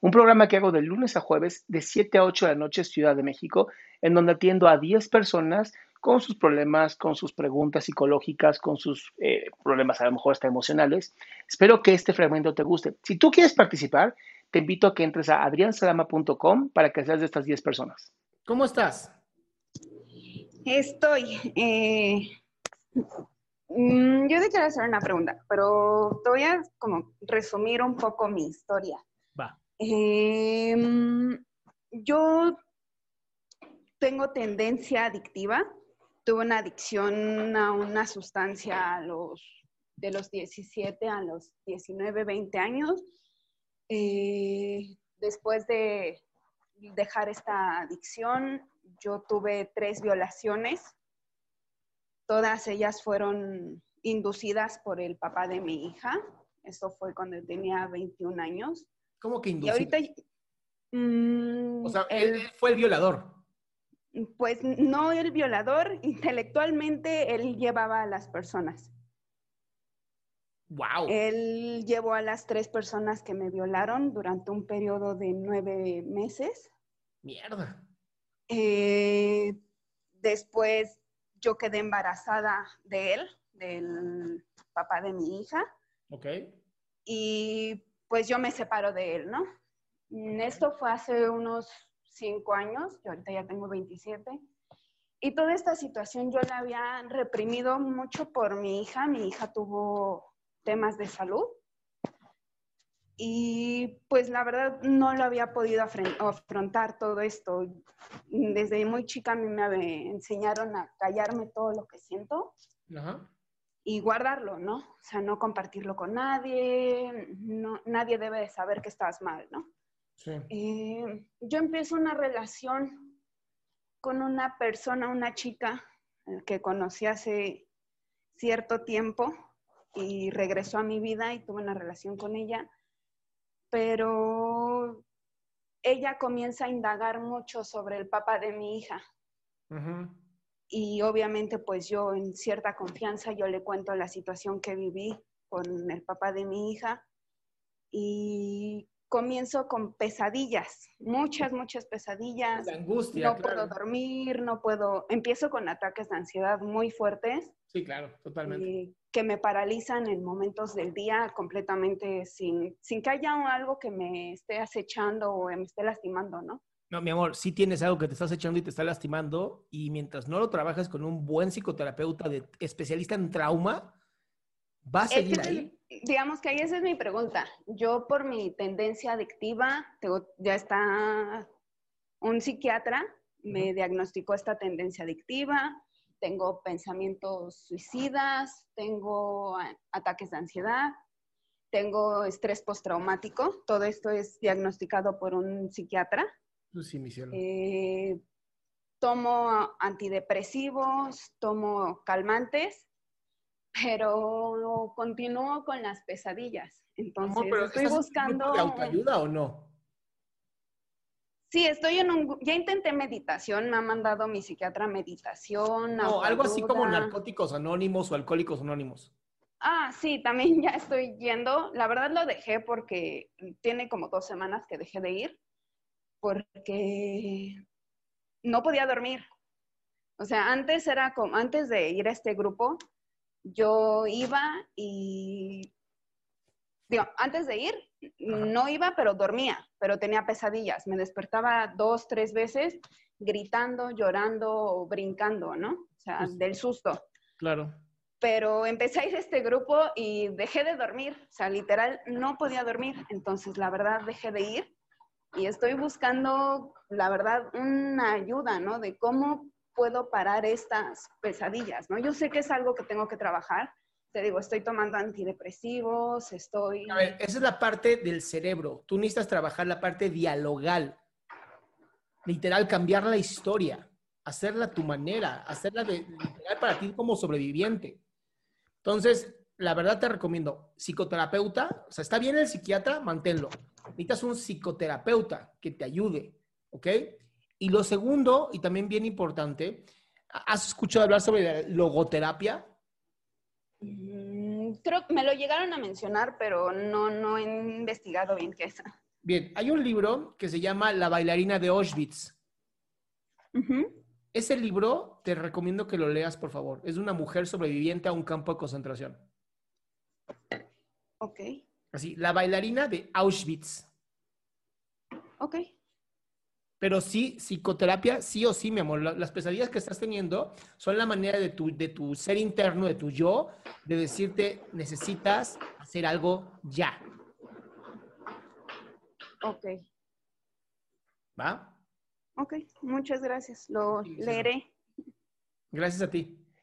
un programa que hago de lunes a jueves de 7 a 8 de la noche Ciudad de México, en donde atiendo a 10 personas con sus problemas, con sus preguntas psicológicas, con sus eh, problemas a lo mejor hasta emocionales. Espero que este fragmento te guste. Si tú quieres participar, te invito a que entres a adriansalama.com para que seas de estas 10 personas. ¿Cómo estás? Estoy. Eh, mm, yo te quiero hacer una pregunta, pero te voy a como resumir un poco mi historia. Em, yo tengo tendencia adictiva. Tuve una adicción a una sustancia de los 17 a los 19, 20 años. Eh, después de dejar esta adicción, yo tuve tres violaciones. Todas ellas fueron inducidas por el papá de mi hija. Esto fue cuando tenía 21 años. ¿Cómo que inducido? Y ahorita... Mm, o sea, él, fue el violador. Pues no el violador, intelectualmente él llevaba a las personas. Wow. Él llevó a las tres personas que me violaron durante un periodo de nueve meses. Mierda. Eh, después yo quedé embarazada de él, del papá de mi hija. Ok. Y pues yo me separo de él, ¿no? Esto fue hace unos cinco años, yo ahorita ya tengo 27. Y toda esta situación yo la había reprimido mucho por mi hija. Mi hija tuvo temas de salud. Y pues la verdad no lo había podido afrontar todo esto. Desde muy chica a mí me enseñaron a callarme todo lo que siento. Ajá y guardarlo, ¿no? O sea, no compartirlo con nadie, no, nadie debe de saber que estás mal, ¿no? Sí. Eh, yo empiezo una relación con una persona, una chica eh, que conocí hace cierto tiempo y regresó a mi vida y tuve una relación con ella, pero ella comienza a indagar mucho sobre el papá de mi hija. Ajá y obviamente pues yo en cierta confianza yo le cuento la situación que viví con el papá de mi hija y comienzo con pesadillas, muchas, muchas pesadillas. La angustia. No puedo dormir, no puedo, empiezo con ataques de ansiedad muy fuertes. Sí, claro, totalmente. que me paralizan en momentos del día completamente sin, sin que haya algo que me esté acechando o me esté lastimando, ¿no? No, mi amor, si tienes algo que te estás echando y te está lastimando y mientras no lo trabajas con un buen psicoterapeuta de especialista en trauma, va a seguir ahí. Digamos que ahí esa es mi pregunta. Yo por mi tendencia adictiva, ya está un psiquiatra, me diagnosticó esta tendencia adictiva, tengo pensamientos suicidas, tengo ataques de ansiedad, tengo estrés postraumático, todo esto es diagnosticado por un psiquiatra. Pues eh, tomo antidepresivos, tomo calmantes, pero continúo con las pesadillas. Entonces, estoy buscando. ¿De autoayuda o no? Sí, estoy en un... Ya intenté meditación, me ha mandado mi psiquiatra meditación. No, algo así como narcóticos anónimos o alcohólicos anónimos. Ah, sí, también ya estoy yendo. La verdad lo dejé porque tiene como dos semanas que dejé de ir, porque no podía dormir. O sea, antes era como, antes de ir a este grupo, yo iba y, digo, antes de ir, no iba, pero dormía, pero tenía pesadillas. Me despertaba dos, tres veces gritando, llorando o brincando, ¿no? O sea, pues del susto. Claro. Pero empecé a ir a este grupo y dejé de dormir. O sea, literal, no podía dormir. Entonces, la verdad, dejé de ir y estoy buscando, la verdad, una ayuda, ¿no? De cómo puedo parar estas pesadillas, ¿no? Yo sé que es algo que tengo que trabajar. Te digo, estoy tomando antidepresivos, estoy... Esa es la parte del cerebro. Tú necesitas trabajar la parte dialogal. Literal, cambiar la historia, hacerla a tu manera, hacerla de, literal para ti como sobreviviente. Entonces, la verdad te recomiendo psicoterapeuta, o sea, está bien el psiquiatra, manténlo. Necesitas un psicoterapeuta que te ayude, ¿ok? Y lo segundo, y también bien importante, ¿has escuchado hablar sobre logoterapia? Mm, creo que me lo llegaron a mencionar, pero no, no he investigado bien qué es. Bien, hay un libro que se llama La bailarina de Auschwitz. Ese libro te recomiendo que lo leas, por favor. Es de una mujer sobreviviente a un campo de concentración. Ok. Así, La bailarina de Auschwitz. Ok. Pero sí, psicoterapia, sí o sí, mi amor. Las pesadillas que estás teniendo son la manera de tu, de tu ser interno, de tu yo, de decirte, necesitas hacer algo ya. Ok. ¿Va? Ok, muchas gracias. Lo leeré. Gracias a ti.